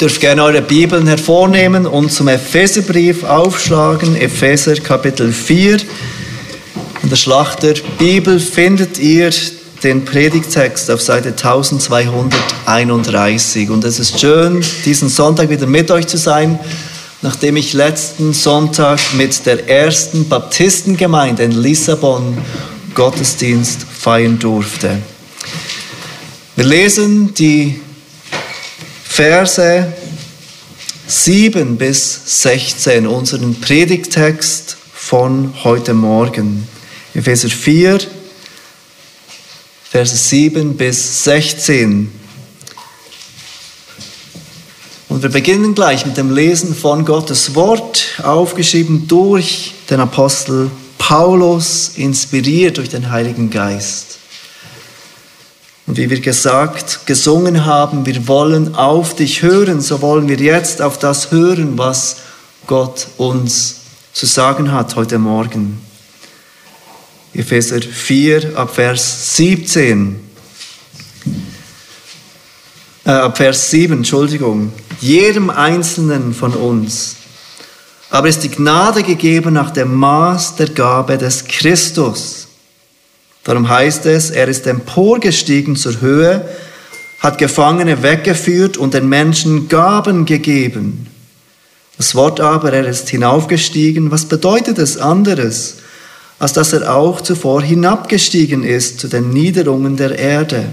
dürft gerne eure Bibeln hervornehmen und zum Epheserbrief aufschlagen, Epheser Kapitel 4. In der Schlachter Bibel findet ihr den Predigtext auf Seite 1231. Und es ist schön, diesen Sonntag wieder mit euch zu sein, nachdem ich letzten Sonntag mit der ersten Baptistengemeinde in Lissabon Gottesdienst feiern durfte. Wir lesen die Verse 7 bis 16, unseren Predigtext von heute Morgen. Epheser 4, Verse 7 bis 16. Und wir beginnen gleich mit dem Lesen von Gottes Wort, aufgeschrieben durch den Apostel Paulus, inspiriert durch den Heiligen Geist. Und wie wir gesagt, gesungen haben, wir wollen auf dich hören, so wollen wir jetzt auf das hören, was Gott uns zu sagen hat heute Morgen. Epheser 4 ab Vers 17. Äh, ab Vers 7, Entschuldigung. Jedem Einzelnen von uns aber ist die Gnade gegeben nach dem Maß der Gabe des Christus. Darum heißt es, er ist emporgestiegen zur Höhe, hat Gefangene weggeführt und den Menschen Gaben gegeben. Das Wort aber, er ist hinaufgestiegen, was bedeutet es anderes? als dass er auch zuvor hinabgestiegen ist zu den Niederungen der Erde.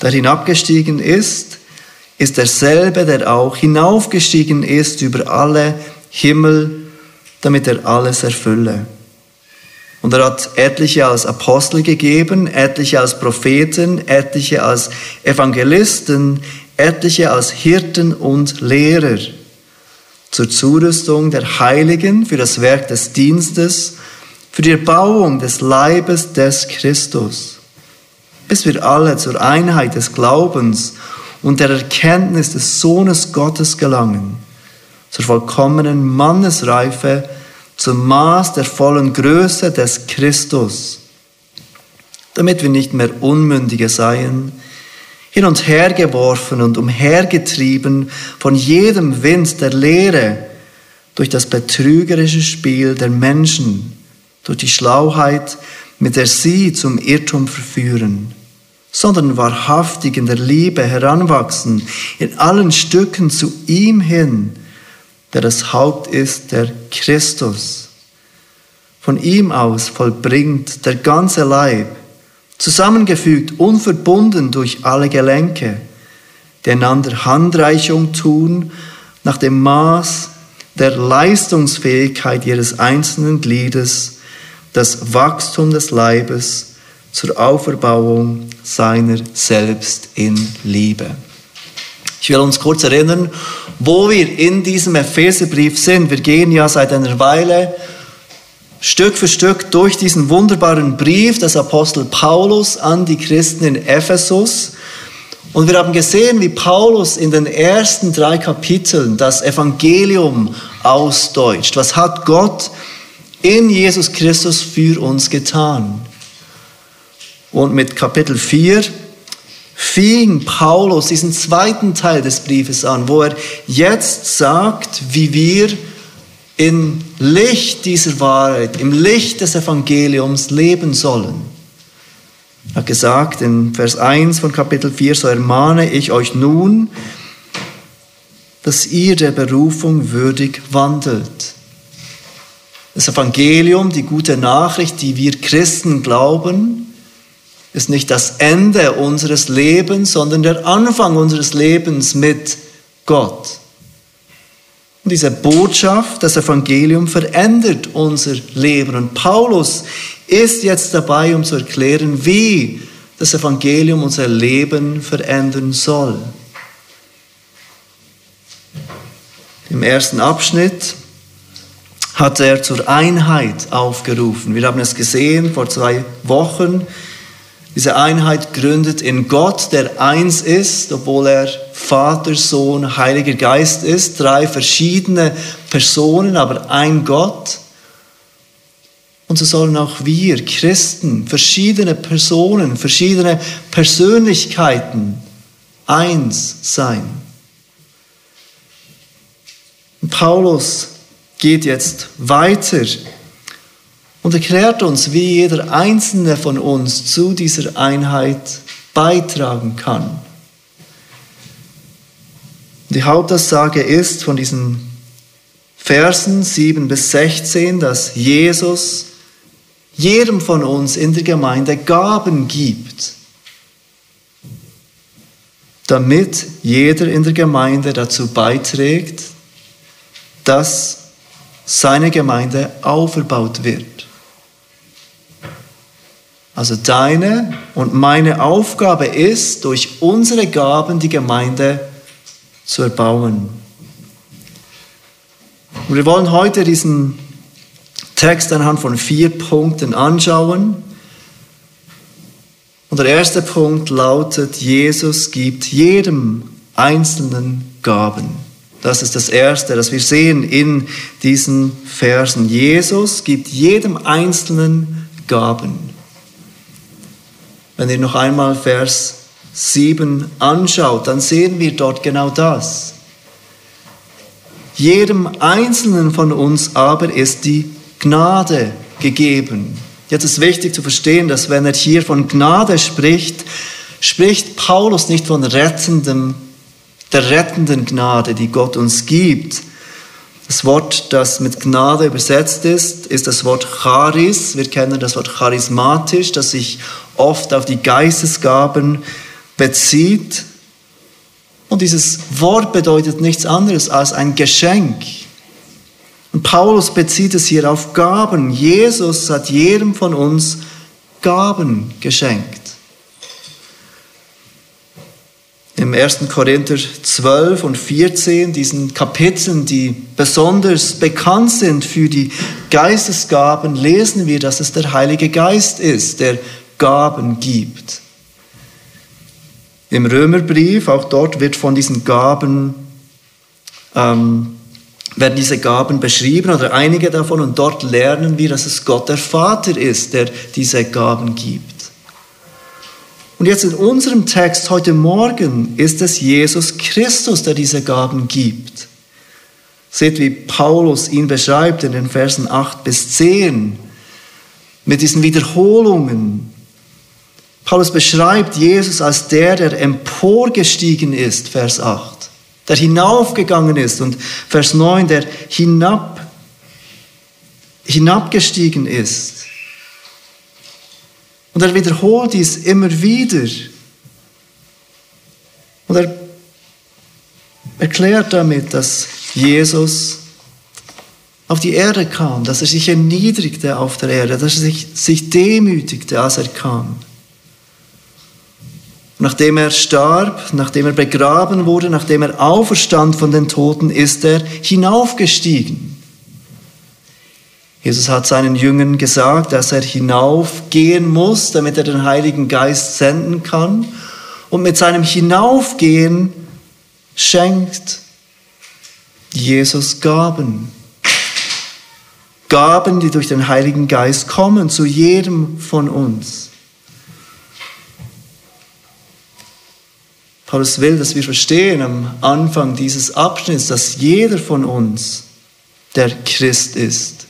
Der hinabgestiegen ist, ist derselbe, der auch hinaufgestiegen ist über alle Himmel, damit er alles erfülle. Und er hat etliche als Apostel gegeben, etliche als Propheten, etliche als Evangelisten, etliche als Hirten und Lehrer. Zur Zurüstung der Heiligen für das Werk des Dienstes, für die Erbauung des Leibes des Christus, bis wir alle zur Einheit des Glaubens und der Erkenntnis des Sohnes Gottes gelangen, zur vollkommenen Mannesreife, zum Maß der vollen Größe des Christus, damit wir nicht mehr Unmündige seien, hin und her geworfen und umhergetrieben von jedem Wind der Lehre durch das betrügerische Spiel der Menschen, durch die Schlauheit, mit der sie zum Irrtum verführen, sondern wahrhaftig in der Liebe heranwachsen, in allen Stücken zu ihm hin, der das Haupt ist, der Christus. Von ihm aus vollbringt der ganze Leib, zusammengefügt, unverbunden durch alle Gelenke, die einander Handreichung tun nach dem Maß der Leistungsfähigkeit ihres einzelnen Gliedes, das Wachstum des Leibes zur Auferbauung seiner selbst in Liebe. Ich will uns kurz erinnern, wo wir in diesem Epheserbrief sind. Wir gehen ja seit einer Weile Stück für Stück durch diesen wunderbaren Brief des Apostel Paulus an die Christen in Ephesus. Und wir haben gesehen, wie Paulus in den ersten drei Kapiteln das Evangelium ausdeutscht. Was hat Gott in Jesus Christus für uns getan. Und mit Kapitel 4 fing Paulus diesen zweiten Teil des Briefes an, wo er jetzt sagt, wie wir im Licht dieser Wahrheit, im Licht des Evangeliums leben sollen. Er hat gesagt in Vers 1 von Kapitel 4, so ermahne ich euch nun, dass ihr der Berufung würdig wandelt das Evangelium, die gute Nachricht, die wir Christen glauben, ist nicht das Ende unseres Lebens, sondern der Anfang unseres Lebens mit Gott. Und diese Botschaft, das Evangelium verändert unser Leben. Und Paulus ist jetzt dabei, um zu erklären, wie das Evangelium unser Leben verändern soll. Im ersten Abschnitt hat er zur Einheit aufgerufen. Wir haben es gesehen vor zwei Wochen. Diese Einheit gründet in Gott, der eins ist, obwohl er Vater, Sohn, Heiliger Geist ist. Drei verschiedene Personen, aber ein Gott. Und so sollen auch wir Christen, verschiedene Personen, verschiedene Persönlichkeiten eins sein. Paulus geht jetzt weiter und erklärt uns, wie jeder einzelne von uns zu dieser Einheit beitragen kann. Die Hauptaussage ist von diesen Versen 7 bis 16, dass Jesus jedem von uns in der Gemeinde Gaben gibt, damit jeder in der Gemeinde dazu beiträgt, dass seine Gemeinde aufgebaut wird. Also deine und meine Aufgabe ist, durch unsere Gaben die Gemeinde zu erbauen. Und wir wollen heute diesen Text anhand von vier Punkten anschauen. Und der erste Punkt lautet, Jesus gibt jedem Einzelnen Gaben. Das ist das Erste, das wir sehen in diesen Versen. Jesus gibt jedem Einzelnen Gaben. Wenn ihr noch einmal Vers 7 anschaut, dann sehen wir dort genau das. Jedem Einzelnen von uns aber ist die Gnade gegeben. Jetzt ist wichtig zu verstehen, dass wenn er hier von Gnade spricht, spricht Paulus nicht von rettendem, der rettenden Gnade, die Gott uns gibt. Das Wort, das mit Gnade übersetzt ist, ist das Wort Charis. Wir kennen das Wort charismatisch, das sich oft auf die Geistesgaben bezieht. Und dieses Wort bedeutet nichts anderes als ein Geschenk. Und Paulus bezieht es hier auf Gaben. Jesus hat jedem von uns Gaben geschenkt. Im 1. Korinther 12 und 14, diesen Kapiteln, die besonders bekannt sind für die Geistesgaben, lesen wir, dass es der Heilige Geist ist, der Gaben gibt. Im Römerbrief, auch dort wird von diesen Gaben, ähm, werden diese Gaben beschrieben oder einige davon und dort lernen wir, dass es Gott der Vater ist, der diese Gaben gibt. Und jetzt in unserem Text heute Morgen ist es Jesus Christus, der diese Gaben gibt. Seht, wie Paulus ihn beschreibt in den Versen 8 bis 10 mit diesen Wiederholungen, Paulus beschreibt Jesus als der, der emporgestiegen ist, Vers 8, der hinaufgegangen ist und Vers 9, der hinab, hinabgestiegen ist. Und er wiederholt dies immer wieder. Und er erklärt damit, dass Jesus auf die Erde kam, dass er sich erniedrigte auf der Erde, dass er sich, sich demütigte, als er kam. Nachdem er starb, nachdem er begraben wurde, nachdem er auferstand von den Toten, ist er hinaufgestiegen. Jesus hat seinen Jüngern gesagt, dass er hinaufgehen muss, damit er den Heiligen Geist senden kann. Und mit seinem Hinaufgehen schenkt Jesus Gaben. Gaben, die durch den Heiligen Geist kommen zu jedem von uns. Paulus will, dass wir verstehen am Anfang dieses Abschnitts, dass jeder von uns, der Christ ist,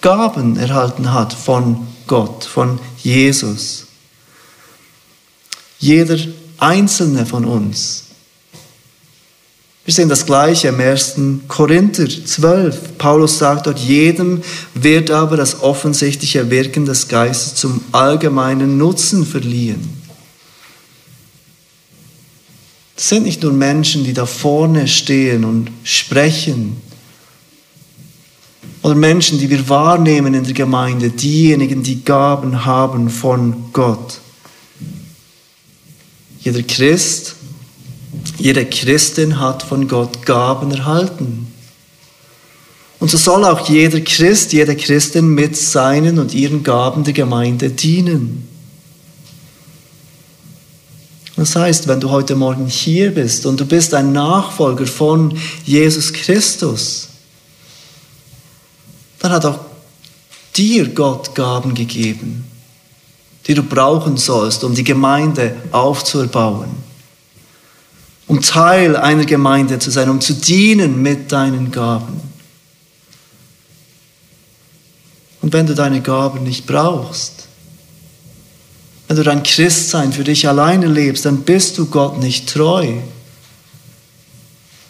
Gaben erhalten hat von Gott, von Jesus. Jeder einzelne von uns. Wir sehen das Gleiche im 1. Korinther 12. Paulus sagt dort, jedem wird aber das offensichtliche Wirken des Geistes zum allgemeinen Nutzen verliehen. Das sind nicht nur Menschen, die da vorne stehen und sprechen. Oder Menschen, die wir wahrnehmen in der Gemeinde, diejenigen, die Gaben haben von Gott. Jeder Christ, jede Christin hat von Gott Gaben erhalten. Und so soll auch jeder Christ, jede Christin mit seinen und ihren Gaben der Gemeinde dienen. Das heißt, wenn du heute Morgen hier bist und du bist ein Nachfolger von Jesus Christus, dann hat auch dir Gott Gaben gegeben, die du brauchen sollst, um die Gemeinde aufzubauen. um Teil einer Gemeinde zu sein, um zu dienen mit deinen Gaben. Und wenn du deine Gaben nicht brauchst, wenn du dein Christsein für dich alleine lebst, dann bist du Gott nicht treu.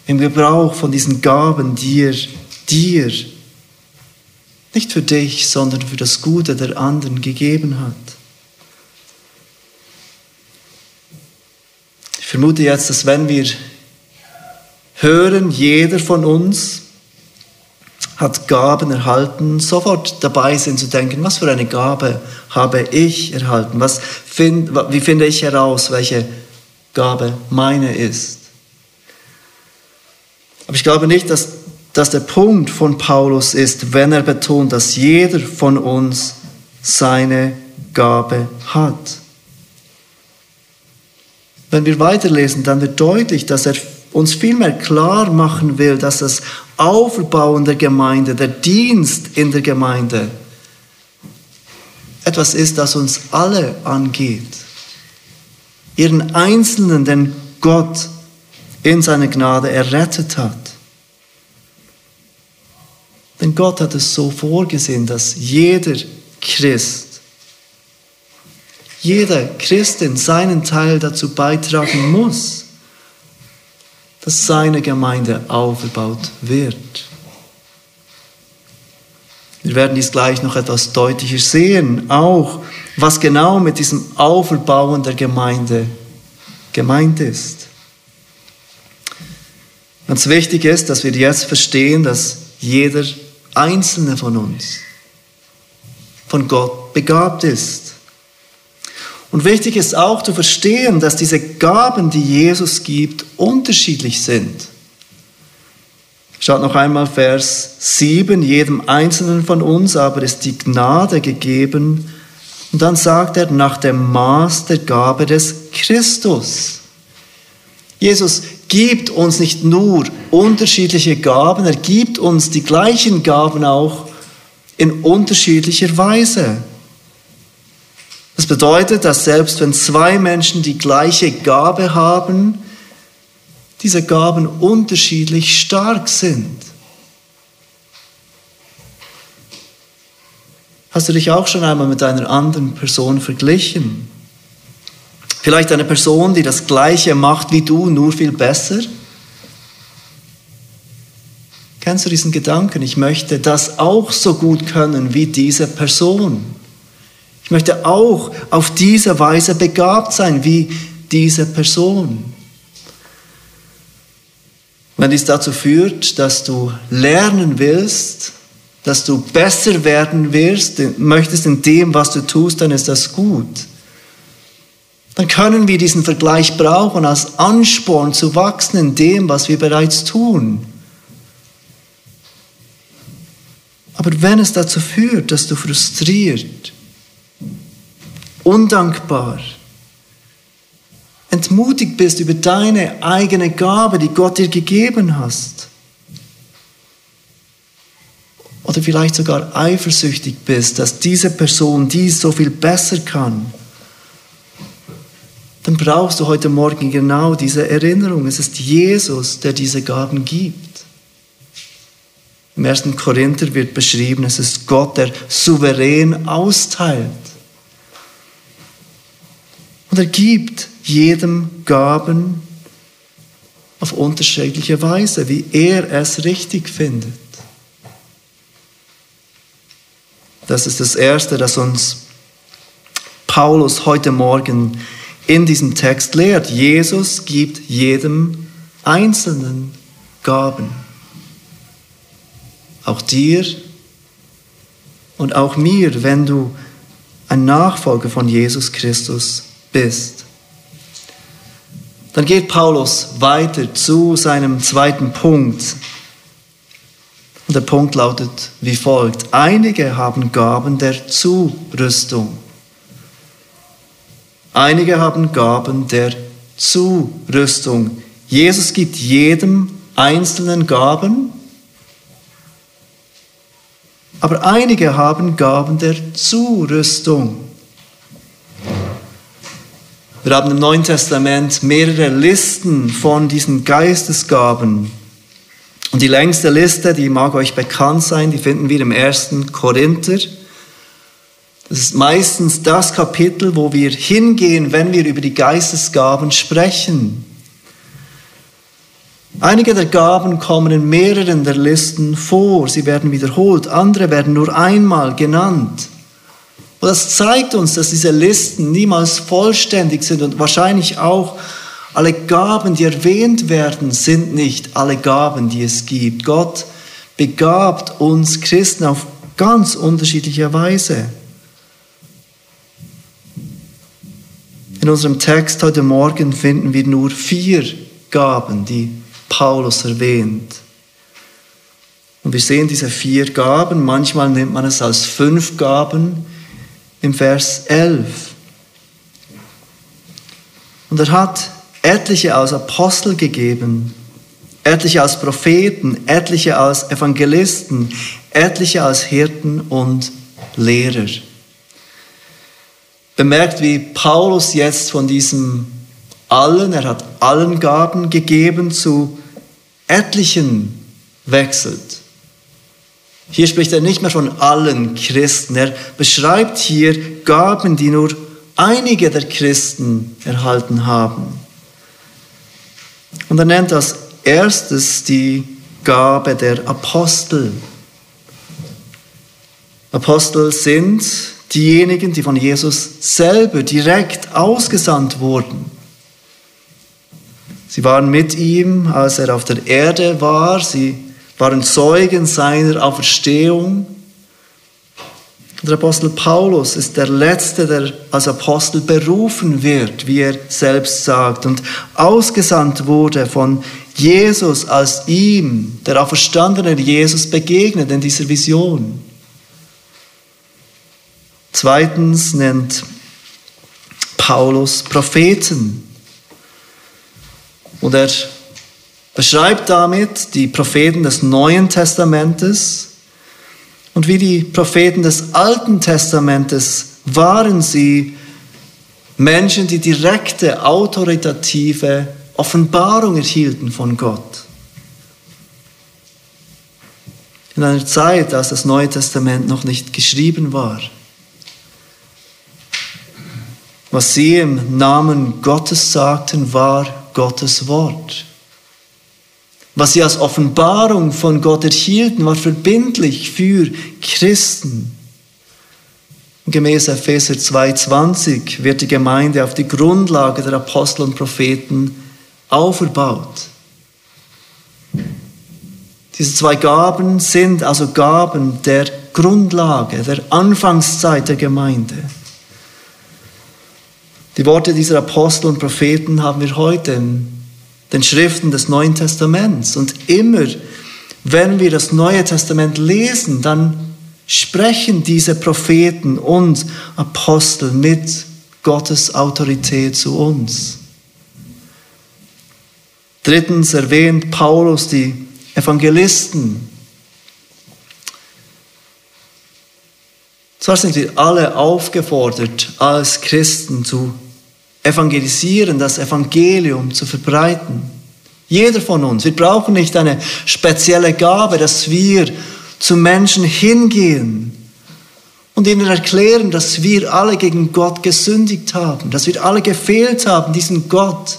Im Gebrauch von diesen Gaben, die er dir, nicht für dich, sondern für das Gute der anderen gegeben hat. Ich vermute jetzt, dass wenn wir hören, jeder von uns hat Gaben erhalten, sofort dabei sind zu denken, was für eine Gabe habe ich erhalten? Was find, wie finde ich heraus, welche Gabe meine ist? Aber ich glaube nicht, dass das der Punkt von Paulus ist, wenn er betont, dass jeder von uns seine Gabe hat. Wenn wir weiterlesen, dann wird deutlich, dass er uns vielmehr klar machen will, dass das Aufbauen der Gemeinde, der Dienst in der Gemeinde etwas ist, das uns alle angeht. Ihren Einzelnen, den Gott in seiner Gnade errettet hat. Denn Gott hat es so vorgesehen, dass jeder Christ, jeder Christin seinen Teil dazu beitragen muss dass seine Gemeinde aufgebaut wird. Wir werden dies gleich noch etwas deutlicher sehen, auch was genau mit diesem Auferbauen der Gemeinde gemeint ist. Ganz wichtig ist, dass wir jetzt verstehen, dass jeder einzelne von uns von Gott begabt ist. Und wichtig ist auch zu verstehen, dass diese Gaben, die Jesus gibt, unterschiedlich sind. Schaut noch einmal Vers 7, jedem Einzelnen von uns aber ist die Gnade gegeben. Und dann sagt er, nach dem Maß der Gabe des Christus. Jesus gibt uns nicht nur unterschiedliche Gaben, er gibt uns die gleichen Gaben auch in unterschiedlicher Weise. Das bedeutet, dass selbst wenn zwei Menschen die gleiche Gabe haben, diese Gaben unterschiedlich stark sind. Hast du dich auch schon einmal mit einer anderen Person verglichen? Vielleicht eine Person, die das Gleiche macht wie du, nur viel besser? Kennst du diesen Gedanken? Ich möchte das auch so gut können wie diese Person. Ich möchte auch auf diese Weise begabt sein wie diese Person. Wenn dies dazu führt, dass du lernen willst, dass du besser werden wirst, möchtest in dem, was du tust, dann ist das gut. Dann können wir diesen Vergleich brauchen als Ansporn zu wachsen in dem, was wir bereits tun. Aber wenn es dazu führt, dass du frustriert, undankbar, entmutigt bist über deine eigene Gabe, die Gott dir gegeben hast. Oder vielleicht sogar eifersüchtig bist, dass diese Person dies so viel besser kann. Dann brauchst du heute Morgen genau diese Erinnerung. Es ist Jesus, der diese Gaben gibt. Im ersten Korinther wird beschrieben, es ist Gott, der souverän austeilt. Und er gibt jedem Gaben auf unterschiedliche Weise, wie er es richtig findet. Das ist das Erste, das uns Paulus heute Morgen in diesem Text lehrt. Jesus gibt jedem Einzelnen Gaben. Auch dir und auch mir, wenn du ein Nachfolger von Jesus Christus bist. Dann geht Paulus weiter zu seinem zweiten Punkt. Und der Punkt lautet wie folgt. Einige haben Gaben der Zurüstung. Einige haben Gaben der Zurüstung. Jesus gibt jedem einzelnen Gaben, aber einige haben Gaben der Zurüstung. Wir haben im Neuen Testament mehrere Listen von diesen Geistesgaben. Und die längste Liste, die mag euch bekannt sein, die finden wir im ersten Korinther. Das ist meistens das Kapitel, wo wir hingehen, wenn wir über die Geistesgaben sprechen. Einige der Gaben kommen in mehreren der Listen vor, sie werden wiederholt, andere werden nur einmal genannt. Und das zeigt uns, dass diese Listen niemals vollständig sind und wahrscheinlich auch alle Gaben, die erwähnt werden, sind nicht alle Gaben, die es gibt. Gott begabt uns Christen auf ganz unterschiedliche Weise. In unserem Text heute Morgen finden wir nur vier Gaben, die Paulus erwähnt. Und wir sehen diese vier Gaben, manchmal nennt man es als fünf Gaben im Vers 11. Und er hat etliche als Apostel gegeben, etliche als Propheten, etliche als Evangelisten, etliche als Hirten und Lehrer. Bemerkt, wie Paulus jetzt von diesem allen, er hat allen Gaben gegeben, zu etlichen wechselt. Hier spricht er nicht mehr von allen Christen, er beschreibt hier Gaben, die nur einige der Christen erhalten haben. Und er nennt als erstes die Gabe der Apostel. Apostel sind diejenigen, die von Jesus selber direkt ausgesandt wurden. Sie waren mit ihm, als er auf der Erde war. Sie waren Zeugen seiner Auferstehung. Der Apostel Paulus ist der Letzte, der als Apostel berufen wird, wie er selbst sagt, und ausgesandt wurde von Jesus, als ihm, der auferstandene Jesus, begegnet in dieser Vision. Zweitens nennt Paulus Propheten. Und er beschreibt damit die Propheten des Neuen Testamentes. Und wie die Propheten des Alten Testamentes waren sie Menschen, die direkte, autoritative Offenbarung erhielten von Gott. In einer Zeit, als das Neue Testament noch nicht geschrieben war. Was sie im Namen Gottes sagten, war Gottes Wort. Was sie als Offenbarung von Gott erhielten, war verbindlich für Christen. Gemäß Epheser 2,20 wird die Gemeinde auf die Grundlage der Apostel und Propheten auferbaut. Diese zwei Gaben sind also Gaben der Grundlage, der Anfangszeit der Gemeinde. Die Worte dieser Apostel und Propheten haben wir heute in den Schriften des Neuen Testaments. Und immer, wenn wir das Neue Testament lesen, dann sprechen diese Propheten und Apostel mit Gottes Autorität zu uns. Drittens erwähnt Paulus die Evangelisten. Zwar sind wir alle aufgefordert, als Christen zu evangelisieren, das Evangelium zu verbreiten. Jeder von uns. Wir brauchen nicht eine spezielle Gabe, dass wir zu Menschen hingehen und ihnen erklären, dass wir alle gegen Gott gesündigt haben, dass wir alle gefehlt haben, diesen Gott,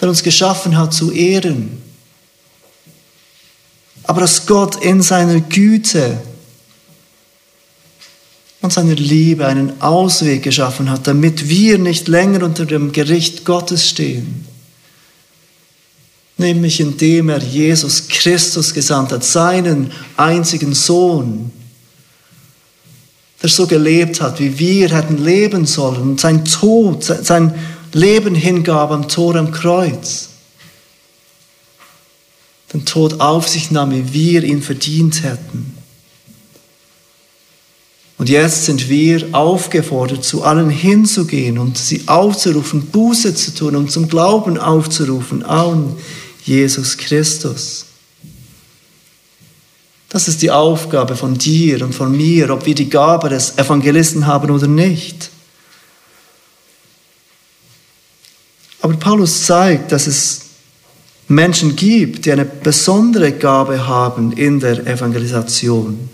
der uns geschaffen hat, zu ehren. Aber dass Gott in seiner Güte und seiner Liebe einen Ausweg geschaffen hat, damit wir nicht länger unter dem Gericht Gottes stehen. Nämlich indem er Jesus Christus gesandt hat, seinen einzigen Sohn, der so gelebt hat, wie wir hätten leben sollen und sein Tod, sein Leben hingab am Tor am Kreuz. Den Tod auf sich nahm, wie wir ihn verdient hätten. Und jetzt sind wir aufgefordert, zu allen hinzugehen und sie aufzurufen, Buße zu tun und zum Glauben aufzurufen an Jesus Christus. Das ist die Aufgabe von dir und von mir, ob wir die Gabe des Evangelisten haben oder nicht. Paulus zeigt, dass es Menschen gibt, die eine besondere Gabe haben in der Evangelisation.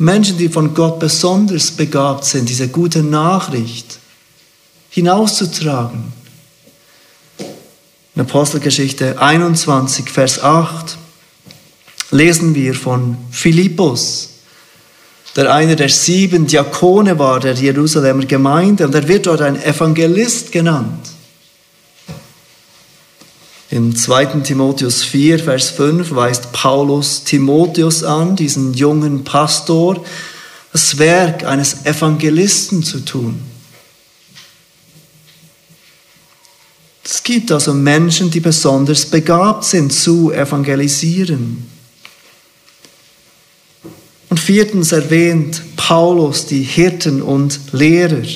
Menschen, die von Gott besonders begabt sind, diese gute Nachricht hinauszutragen. In Apostelgeschichte 21, Vers 8 lesen wir von Philippus, der einer der sieben Diakone war der Jerusalemer Gemeinde und er wird dort ein Evangelist genannt. In 2. Timotheus 4, Vers 5 weist Paulus Timotheus an, diesen jungen Pastor, das Werk eines Evangelisten zu tun. Es gibt also Menschen, die besonders begabt sind zu evangelisieren. Und viertens erwähnt Paulus die Hirten und Lehrer.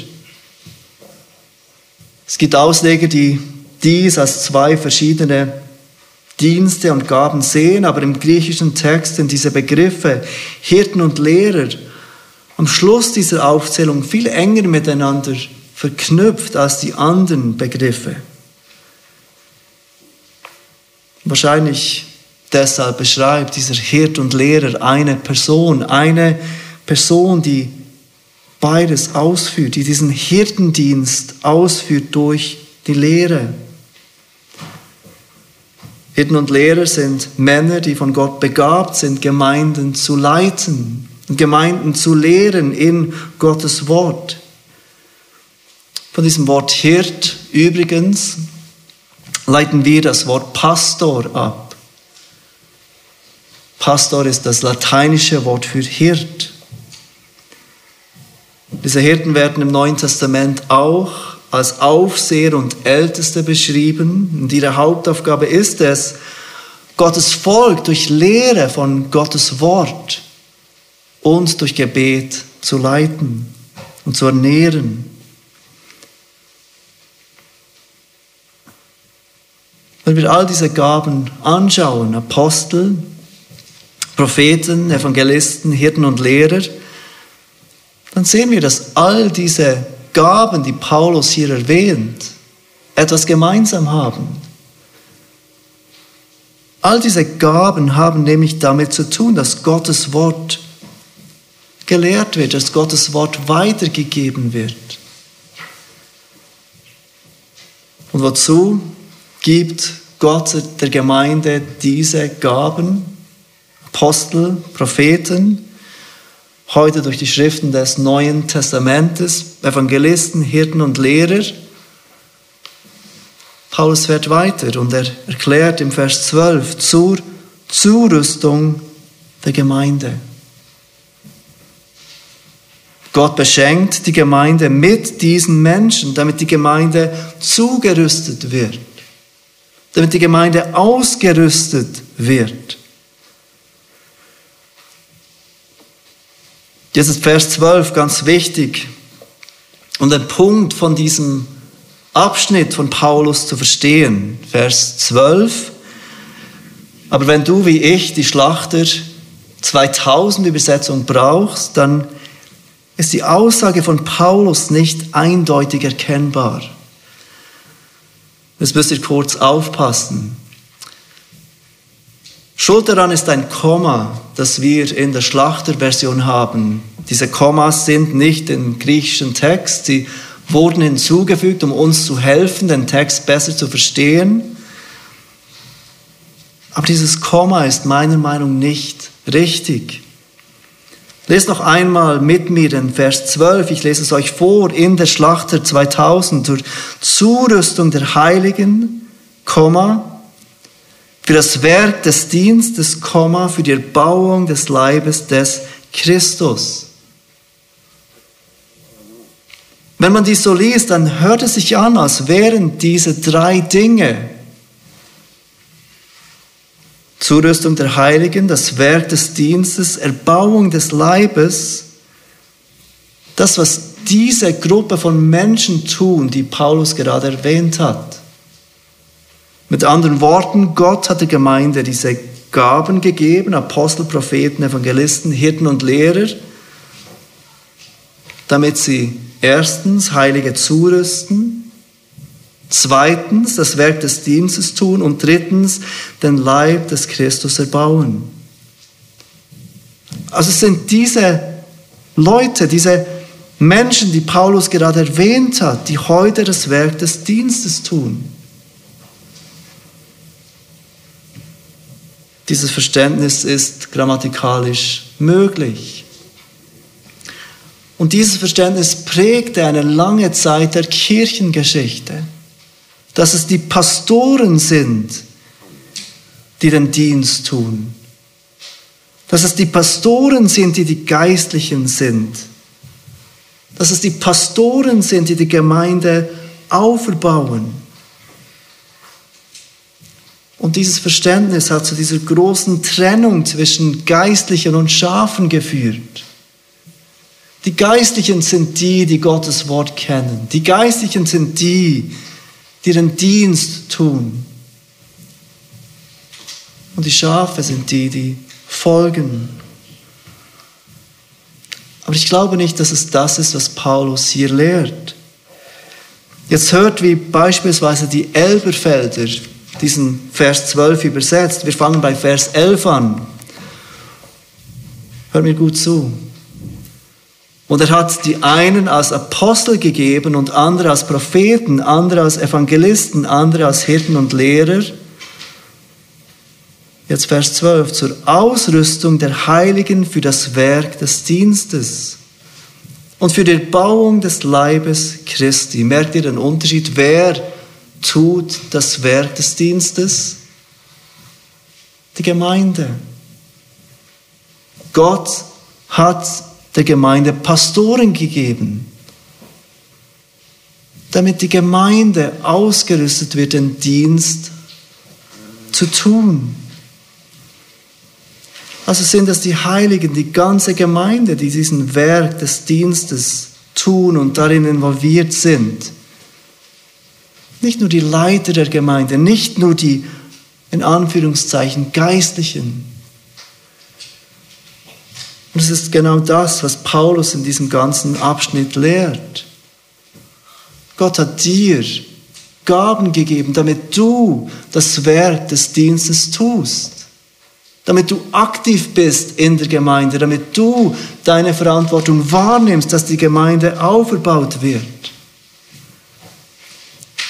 Es gibt Ausleger, die dies als zwei verschiedene Dienste und Gaben sehen, aber im griechischen Text sind diese Begriffe Hirten und Lehrer am Schluss dieser Aufzählung viel enger miteinander verknüpft als die anderen Begriffe. Wahrscheinlich deshalb beschreibt dieser Hirt und Lehrer eine Person, eine Person, die beides ausführt, die diesen Hirtendienst ausführt durch die Lehre. Hirten und Lehrer sind Männer, die von Gott begabt sind, Gemeinden zu leiten, Gemeinden zu lehren in Gottes Wort. Von diesem Wort Hirt übrigens leiten wir das Wort Pastor ab. Pastor ist das lateinische Wort für Hirt. Diese Hirten werden im Neuen Testament auch als Aufseher und Älteste beschrieben. Und ihre Hauptaufgabe ist es, Gottes Volk durch Lehre von Gottes Wort und durch Gebet zu leiten und zu ernähren. Wenn wir all diese Gaben anschauen, Apostel, Propheten, Evangelisten, Hirten und Lehrer, dann sehen wir, dass all diese Gaben, die Paulus hier erwähnt, etwas gemeinsam haben. All diese Gaben haben nämlich damit zu tun, dass Gottes Wort gelehrt wird, dass Gottes Wort weitergegeben wird. Und wozu gibt Gott der Gemeinde diese Gaben? Apostel, Propheten, heute durch die Schriften des Neuen Testamentes, Evangelisten, Hirten und Lehrer. Paulus fährt weiter und er erklärt im Vers 12 zur Zurüstung der Gemeinde. Gott beschenkt die Gemeinde mit diesen Menschen, damit die Gemeinde zugerüstet wird, damit die Gemeinde ausgerüstet wird. Jetzt ist Vers 12 ganz wichtig und ein Punkt von diesem Abschnitt von Paulus zu verstehen. Vers 12. Aber wenn du wie ich die Schlachter 2000 Übersetzung brauchst, dann ist die Aussage von Paulus nicht eindeutig erkennbar. Jetzt müsst ihr kurz aufpassen. Schuld daran ist ein Komma, das wir in der Schlachterversion haben. Diese Kommas sind nicht im griechischen Text, sie wurden hinzugefügt, um uns zu helfen, den Text besser zu verstehen. Aber dieses Komma ist meiner Meinung nach nicht richtig. Lest noch einmal mit mir den Vers 12. Ich lese es euch vor in der Schlachter 2000 zur Zurüstung der Heiligen, Komma, für das Werk des Dienstes, für die Erbauung des Leibes des Christus. Wenn man dies so liest, dann hört es sich an, als wären diese drei Dinge, Zurüstung der Heiligen, das Werk des Dienstes, Erbauung des Leibes, das, was diese Gruppe von Menschen tun, die Paulus gerade erwähnt hat. Mit anderen Worten, Gott hat der Gemeinde diese Gaben gegeben, Apostel, Propheten, Evangelisten, Hirten und Lehrer, damit sie erstens Heilige zurüsten, Zweitens das Werk des Dienstes tun und drittens den Leib des Christus erbauen. Also es sind diese Leute, diese Menschen, die Paulus gerade erwähnt hat, die heute das Werk des Dienstes tun. Dieses Verständnis ist grammatikalisch möglich. Und dieses Verständnis prägte eine lange Zeit der Kirchengeschichte, dass es die Pastoren sind, die den Dienst tun. Dass es die Pastoren sind, die die Geistlichen sind. Dass es die Pastoren sind, die die Gemeinde aufbauen. Und dieses Verständnis hat zu dieser großen Trennung zwischen Geistlichen und Schafen geführt. Die Geistlichen sind die, die Gottes Wort kennen. Die Geistlichen sind die, die den Dienst tun. Und die Schafe sind die, die folgen. Aber ich glaube nicht, dass es das ist, was Paulus hier lehrt. Jetzt hört, wie beispielsweise die Elberfelder diesen Vers 12 übersetzt. Wir fangen bei Vers 11 an. Hör mir gut zu. Und er hat die einen als Apostel gegeben und andere als Propheten, andere als Evangelisten, andere als Hirten und Lehrer. Jetzt Vers 12, zur Ausrüstung der Heiligen für das Werk des Dienstes und für die Erbauung des Leibes Christi. Merkt ihr den Unterschied? Wer tut das Werk des Dienstes? Die Gemeinde. Gott hat der Gemeinde Pastoren gegeben, damit die Gemeinde ausgerüstet wird, den Dienst zu tun. Also sind es die Heiligen, die ganze Gemeinde, die diesen Werk des Dienstes tun und darin involviert sind. Nicht nur die Leiter der Gemeinde, nicht nur die in Anführungszeichen Geistlichen. Und es ist genau das, was Paulus in diesem ganzen Abschnitt lehrt. Gott hat dir Gaben gegeben, damit du das Werk des Dienstes tust damit du aktiv bist in der Gemeinde, damit du deine Verantwortung wahrnimmst, dass die Gemeinde aufgebaut wird.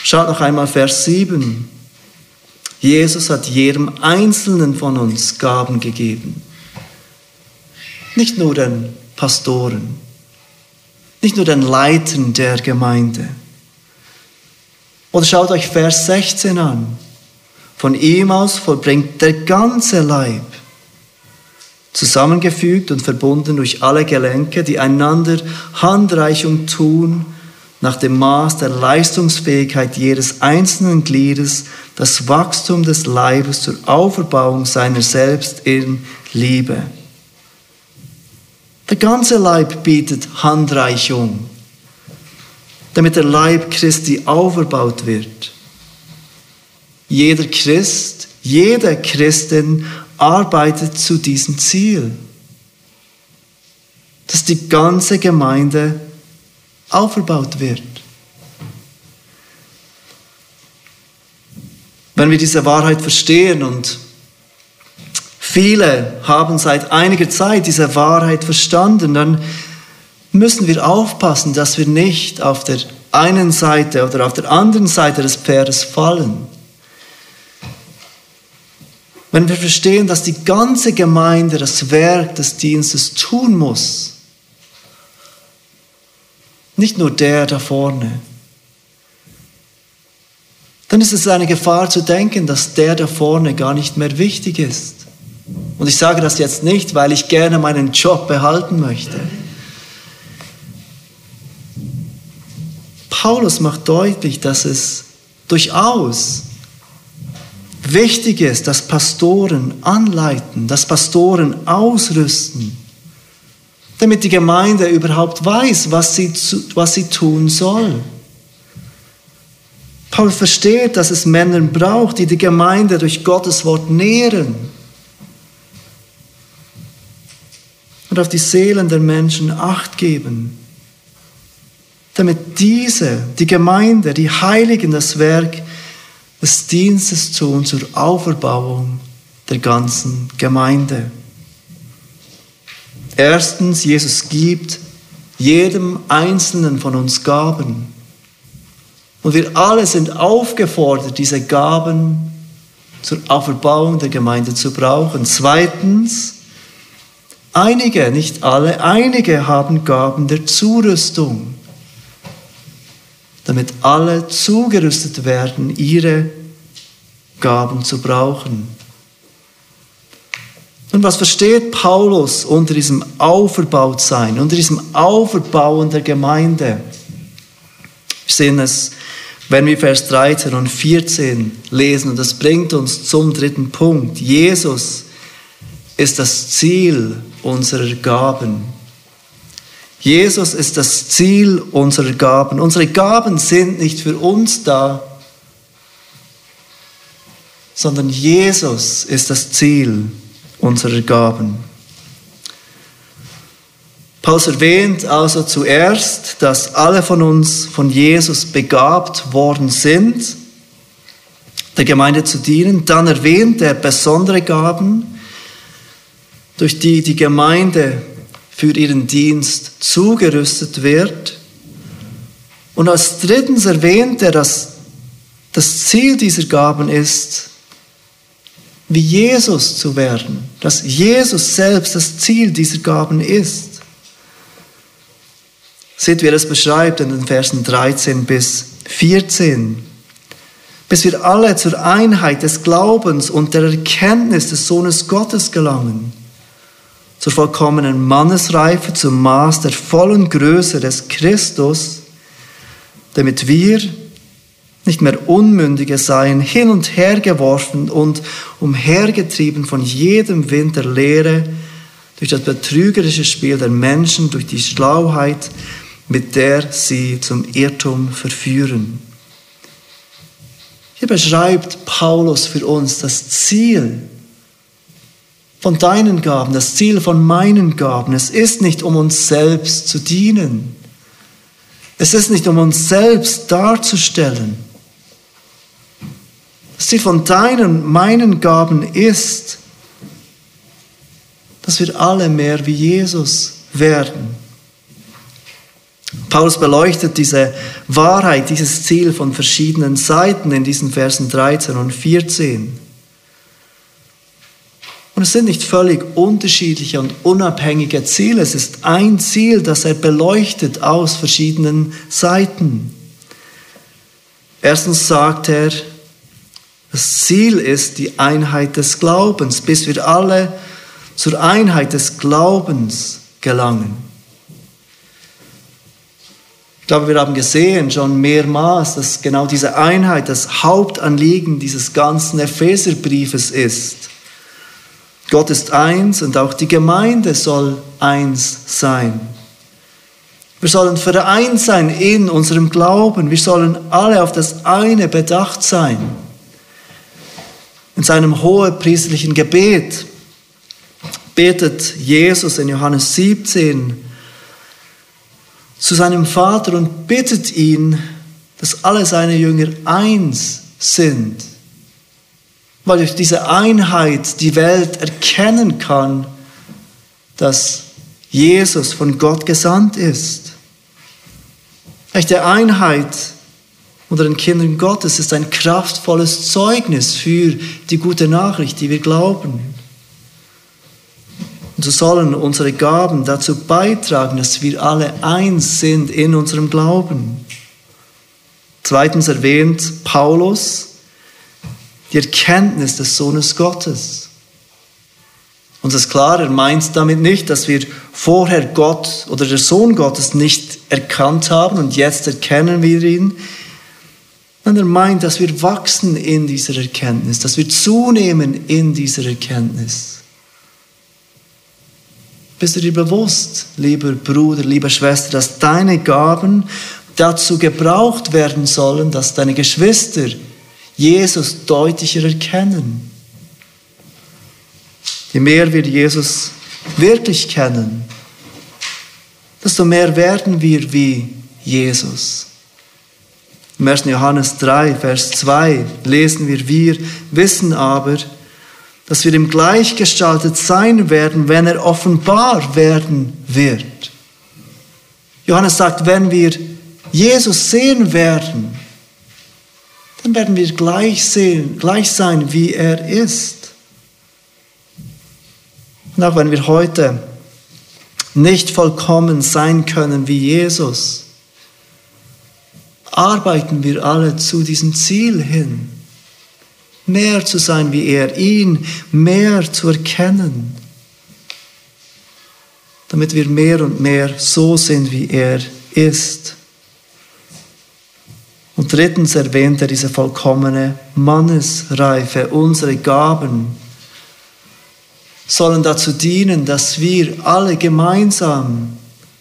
Schaut noch einmal Vers 7. Jesus hat jedem Einzelnen von uns Gaben gegeben. Nicht nur den Pastoren, nicht nur den Leitern der Gemeinde. Oder schaut euch Vers 16 an. Von ihm aus vollbringt der ganze Leib, zusammengefügt und verbunden durch alle Gelenke, die einander Handreichung tun, nach dem Maß der Leistungsfähigkeit jedes einzelnen Gliedes das Wachstum des Leibes zur Auferbauung seiner selbst in Liebe. Der ganze Leib bietet Handreichung, damit der Leib Christi auferbaut wird. Jeder Christ, jede Christin arbeitet zu diesem Ziel, dass die ganze Gemeinde aufgebaut wird. Wenn wir diese Wahrheit verstehen und viele haben seit einiger Zeit diese Wahrheit verstanden, dann müssen wir aufpassen, dass wir nicht auf der einen Seite oder auf der anderen Seite des Pferdes fallen. Wenn wir verstehen, dass die ganze Gemeinde das Werk des Dienstes tun muss, nicht nur der da vorne, dann ist es eine Gefahr zu denken, dass der da vorne gar nicht mehr wichtig ist. Und ich sage das jetzt nicht, weil ich gerne meinen Job behalten möchte. Paulus macht deutlich, dass es durchaus wichtig ist, dass Pastoren anleiten, dass Pastoren ausrüsten, damit die Gemeinde überhaupt weiß, was sie, was sie tun soll. Paul versteht, dass es Männer braucht, die die Gemeinde durch Gottes Wort nähren und auf die Seelen der Menschen acht geben. damit diese, die Gemeinde, die Heiligen das Werk des Dienstes tun zur Auferbauung der ganzen Gemeinde. Erstens, Jesus gibt jedem Einzelnen von uns Gaben. Und wir alle sind aufgefordert, diese Gaben zur Auferbauung der Gemeinde zu brauchen. Zweitens, einige, nicht alle, einige haben Gaben der Zurüstung, damit alle zugerüstet werden, ihre Gaben zu brauchen. Und was versteht Paulus unter diesem Auferbautsein, unter diesem Auferbauen der Gemeinde? Wir sehen es, wenn wir Vers 13 und 14 lesen, und das bringt uns zum dritten Punkt. Jesus ist das Ziel unserer Gaben. Jesus ist das Ziel unserer Gaben. Unsere Gaben sind nicht für uns da, sondern Jesus ist das Ziel unserer Gaben. Paulus erwähnt also zuerst, dass alle von uns von Jesus begabt worden sind, der Gemeinde zu dienen. Dann erwähnt er besondere Gaben, durch die die Gemeinde für ihren Dienst zugerüstet wird. Und als drittens erwähnt er, dass das Ziel dieser Gaben ist, wie Jesus zu werden, dass Jesus selbst das Ziel dieser Gaben ist. Seht, wie er es beschreibt in den Versen 13 bis 14. Bis wir alle zur Einheit des Glaubens und der Erkenntnis des Sohnes Gottes gelangen, zur vollkommenen Mannesreife, zum Maß der vollen Größe des Christus, damit wir nicht mehr Unmündige seien, hin und her geworfen und umhergetrieben von jedem Wind der Lehre, durch das betrügerische Spiel der Menschen, durch die Schlauheit, mit der sie zum Irrtum verführen. Hier beschreibt Paulus für uns das Ziel von deinen Gaben, das Ziel von meinen Gaben. Es ist nicht, um uns selbst zu dienen. Es ist nicht, um uns selbst darzustellen. Ziel von deinen, meinen Gaben ist, dass wir alle mehr wie Jesus werden. Paulus beleuchtet diese Wahrheit, dieses Ziel von verschiedenen Seiten in diesen Versen 13 und 14. Und es sind nicht völlig unterschiedliche und unabhängige Ziele. Es ist ein Ziel, das er beleuchtet aus verschiedenen Seiten. Erstens sagt er, das Ziel ist die Einheit des Glaubens, bis wir alle zur Einheit des Glaubens gelangen. Ich glaube, wir haben gesehen schon mehrmals, dass genau diese Einheit das Hauptanliegen dieses ganzen Epheserbriefes ist. Gott ist eins und auch die Gemeinde soll eins sein. Wir sollen vereint sein in unserem Glauben. Wir sollen alle auf das eine bedacht sein. In seinem hohepriestlichen Gebet betet Jesus in Johannes 17 zu seinem Vater und bittet ihn, dass alle seine Jünger eins sind, weil durch diese Einheit die Welt erkennen kann, dass Jesus von Gott gesandt ist. Echte Einheit unter den Kindern Gottes ist ein kraftvolles Zeugnis für die gute Nachricht, die wir glauben. Und so sollen unsere Gaben dazu beitragen, dass wir alle eins sind in unserem Glauben. Zweitens erwähnt Paulus die Erkenntnis des Sohnes Gottes. Uns ist klar, er meint damit nicht, dass wir vorher Gott oder der Sohn Gottes nicht erkannt haben und jetzt erkennen wir ihn. Sondern er meint, dass wir wachsen in dieser Erkenntnis, dass wir zunehmen in dieser Erkenntnis. Bist du dir bewusst, lieber Bruder, liebe Schwester, dass deine Gaben dazu gebraucht werden sollen, dass deine Geschwister Jesus deutlicher erkennen? Je mehr wir Jesus wirklich kennen, desto mehr werden wir wie Jesus. Im 1. Johannes 3, Vers 2 lesen wir, wir wissen aber, dass wir ihm gleichgestaltet sein werden, wenn er offenbar werden wird. Johannes sagt, wenn wir Jesus sehen werden, dann werden wir gleich, sehen, gleich sein, wie er ist. Und auch wenn wir heute nicht vollkommen sein können wie Jesus, arbeiten wir alle zu diesem Ziel hin, mehr zu sein wie er, ihn mehr zu erkennen, damit wir mehr und mehr so sind, wie er ist. Und drittens erwähnt er diese vollkommene Mannesreife, unsere Gaben sollen dazu dienen, dass wir alle gemeinsam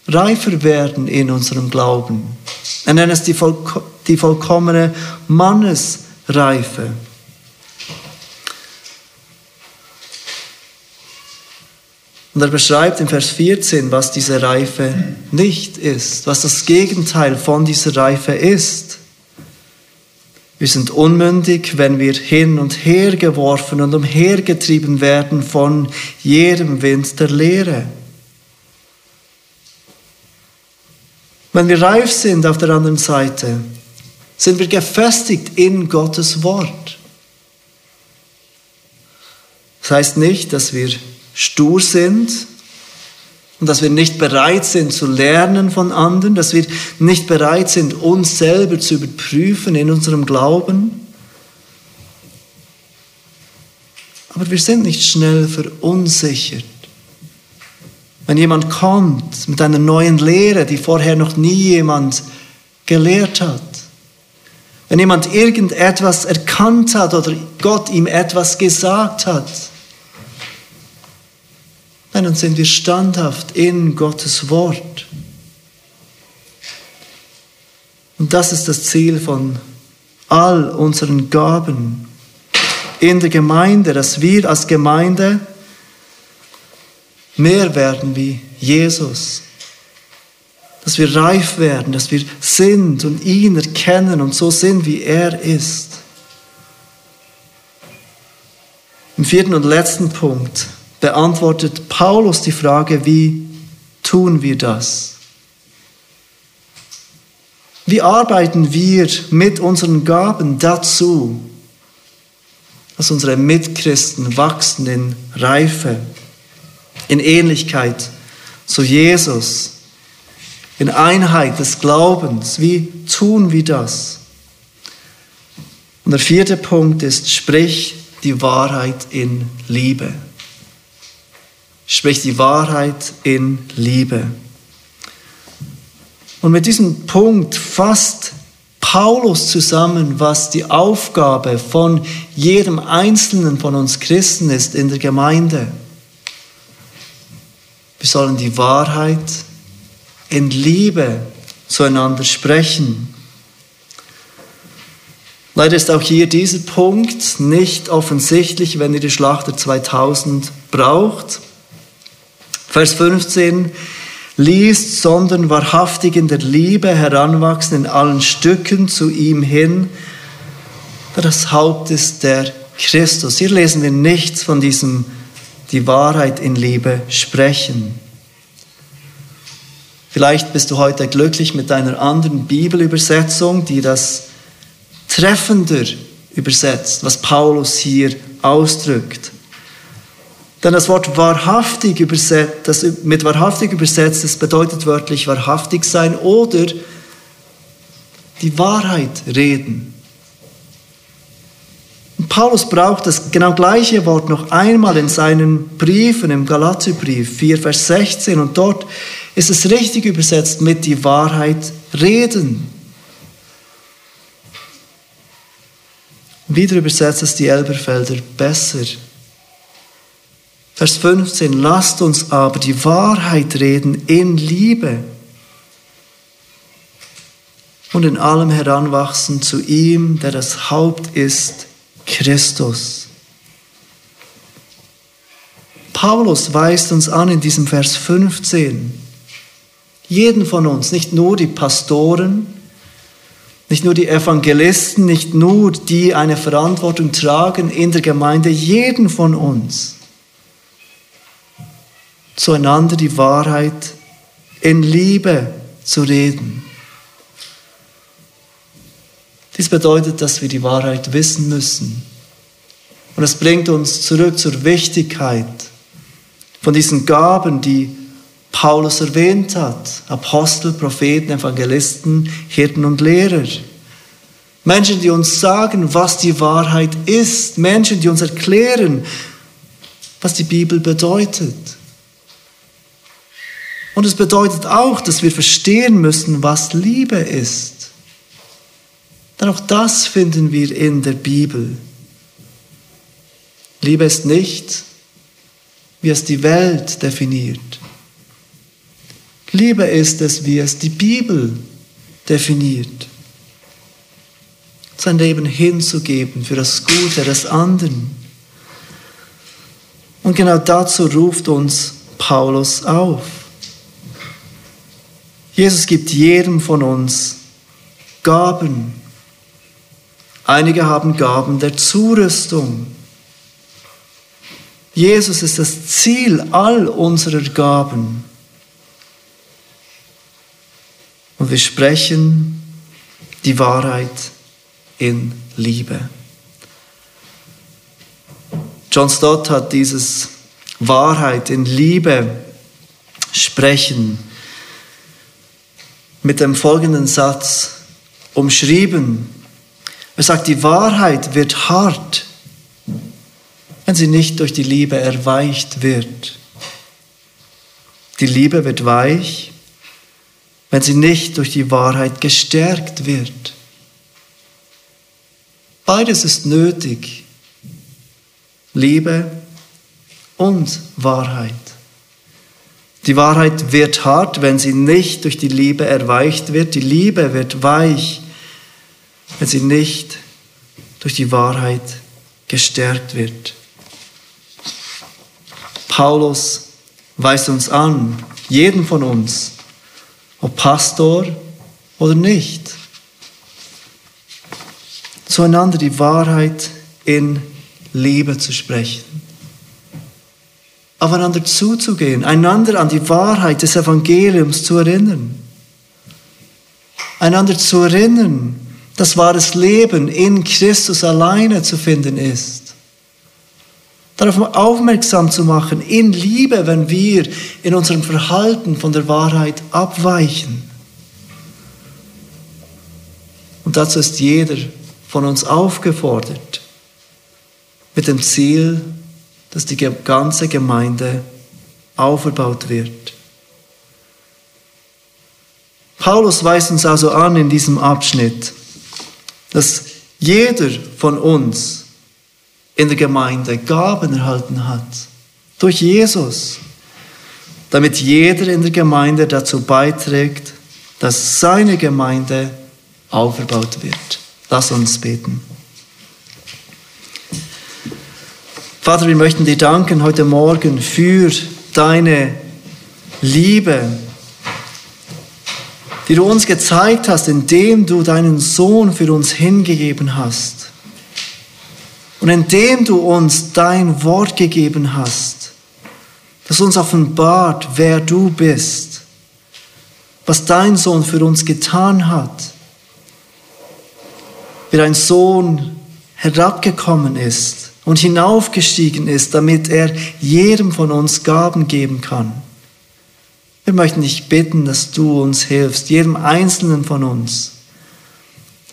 reifer werden in unserem Glauben. Er nennt es die, vollko die vollkommene Mannesreife. Und er beschreibt in Vers 14, was diese Reife nicht ist, was das Gegenteil von dieser Reife ist. Wir sind unmündig, wenn wir hin und her geworfen und umhergetrieben werden von jedem Wind der Lehre. Wenn wir reif sind auf der anderen Seite, sind wir gefestigt in Gottes Wort. Das heißt nicht, dass wir stur sind und dass wir nicht bereit sind zu lernen von anderen, dass wir nicht bereit sind, uns selber zu überprüfen in unserem Glauben. Aber wir sind nicht schnell verunsichert. Wenn jemand kommt mit einer neuen Lehre, die vorher noch nie jemand gelehrt hat, wenn jemand irgendetwas erkannt hat oder Gott ihm etwas gesagt hat, dann sind wir standhaft in Gottes Wort. Und das ist das Ziel von all unseren Gaben in der Gemeinde, dass wir als Gemeinde mehr werden wie Jesus. Dass wir reif werden, dass wir sind und ihn erkennen und so sind, wie er ist. Im vierten und letzten Punkt beantwortet Paulus die Frage, wie tun wir das? Wie arbeiten wir mit unseren Gaben dazu, dass unsere Mitchristen wachsen in Reife, in Ähnlichkeit zu Jesus, in Einheit des Glaubens? Wie tun wir das? Und der vierte Punkt ist, sprich die Wahrheit in Liebe. Sprich die Wahrheit in Liebe. Und mit diesem Punkt fasst Paulus zusammen, was die Aufgabe von jedem Einzelnen von uns Christen ist in der Gemeinde. Wir sollen die Wahrheit in Liebe zueinander sprechen. Leider ist auch hier dieser Punkt nicht offensichtlich, wenn ihr die Schlachter 2000 braucht. Vers 15 liest, sondern wahrhaftig in der Liebe heranwachsen in allen Stücken zu ihm hin, das Haupt ist der Christus. Hier lesen wir nichts von diesem die Wahrheit in Liebe sprechen. Vielleicht bist du heute glücklich mit deiner anderen Bibelübersetzung, die das treffender übersetzt, was Paulus hier ausdrückt. Denn das Wort wahrhaftig übersetzt, das mit wahrhaftig übersetzt, das bedeutet wörtlich wahrhaftig sein oder die Wahrheit reden. Paulus braucht das genau gleiche Wort noch einmal in seinen Briefen, im Galaterbrief 4, Vers 16. Und dort ist es richtig übersetzt mit die Wahrheit reden. Wieder übersetzt es die Elberfelder besser. Vers 15, lasst uns aber die Wahrheit reden in Liebe und in allem heranwachsen zu ihm, der das Haupt ist, Christus. Paulus weist uns an in diesem Vers 15, jeden von uns, nicht nur die Pastoren, nicht nur die Evangelisten, nicht nur die eine Verantwortung tragen in der Gemeinde, jeden von uns, zueinander die Wahrheit in Liebe zu reden. Dies bedeutet, dass wir die Wahrheit wissen müssen. Und es bringt uns zurück zur Wichtigkeit von diesen Gaben, die Paulus erwähnt hat. Apostel, Propheten, Evangelisten, Hirten und Lehrer. Menschen, die uns sagen, was die Wahrheit ist. Menschen, die uns erklären, was die Bibel bedeutet. Und es bedeutet auch, dass wir verstehen müssen, was Liebe ist. Denn auch das finden wir in der Bibel. Liebe ist nicht, wie es die Welt definiert. Liebe ist es, wie es die Bibel definiert. Sein Leben hinzugeben für das Gute des anderen. Und genau dazu ruft uns Paulus auf. Jesus gibt jedem von uns Gaben. Einige haben Gaben der Zurüstung. Jesus ist das Ziel all unserer Gaben. Und wir sprechen die Wahrheit in Liebe. John Stott hat dieses Wahrheit in Liebe sprechen mit dem folgenden Satz umschrieben. Er sagt, die Wahrheit wird hart, wenn sie nicht durch die Liebe erweicht wird. Die Liebe wird weich, wenn sie nicht durch die Wahrheit gestärkt wird. Beides ist nötig. Liebe und Wahrheit. Die Wahrheit wird hart, wenn sie nicht durch die Liebe erweicht wird. Die Liebe wird weich, wenn sie nicht durch die Wahrheit gestärkt wird. Paulus weist uns an, jeden von uns, ob Pastor oder nicht, zueinander die Wahrheit in Liebe zu sprechen, aufeinander zuzugehen, einander an die Wahrheit des Evangeliums zu erinnern, einander zu erinnern, dass wahres Leben in Christus alleine zu finden ist darauf aufmerksam zu machen, in Liebe, wenn wir in unserem Verhalten von der Wahrheit abweichen. Und dazu ist jeder von uns aufgefordert, mit dem Ziel, dass die ganze Gemeinde aufgebaut wird. Paulus weist uns also an in diesem Abschnitt, dass jeder von uns in der Gemeinde Gaben erhalten hat. Durch Jesus. Damit jeder in der Gemeinde dazu beiträgt, dass seine Gemeinde aufgebaut wird. Lass uns beten. Vater, wir möchten dir danken heute Morgen für deine Liebe, die du uns gezeigt hast, indem du deinen Sohn für uns hingegeben hast. Und indem du uns dein Wort gegeben hast, das uns offenbart, wer du bist, was dein Sohn für uns getan hat, wie dein Sohn herabgekommen ist und hinaufgestiegen ist, damit er jedem von uns Gaben geben kann. Wir möchten dich bitten, dass du uns hilfst, jedem Einzelnen von uns,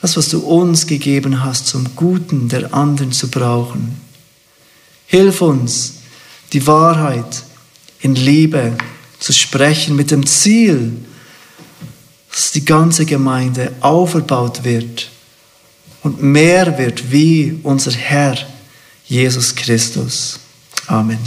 das, was du uns gegeben hast, zum Guten der anderen zu brauchen. Hilf uns, die Wahrheit in Liebe zu sprechen mit dem Ziel, dass die ganze Gemeinde auferbaut wird und mehr wird wie unser Herr Jesus Christus. Amen.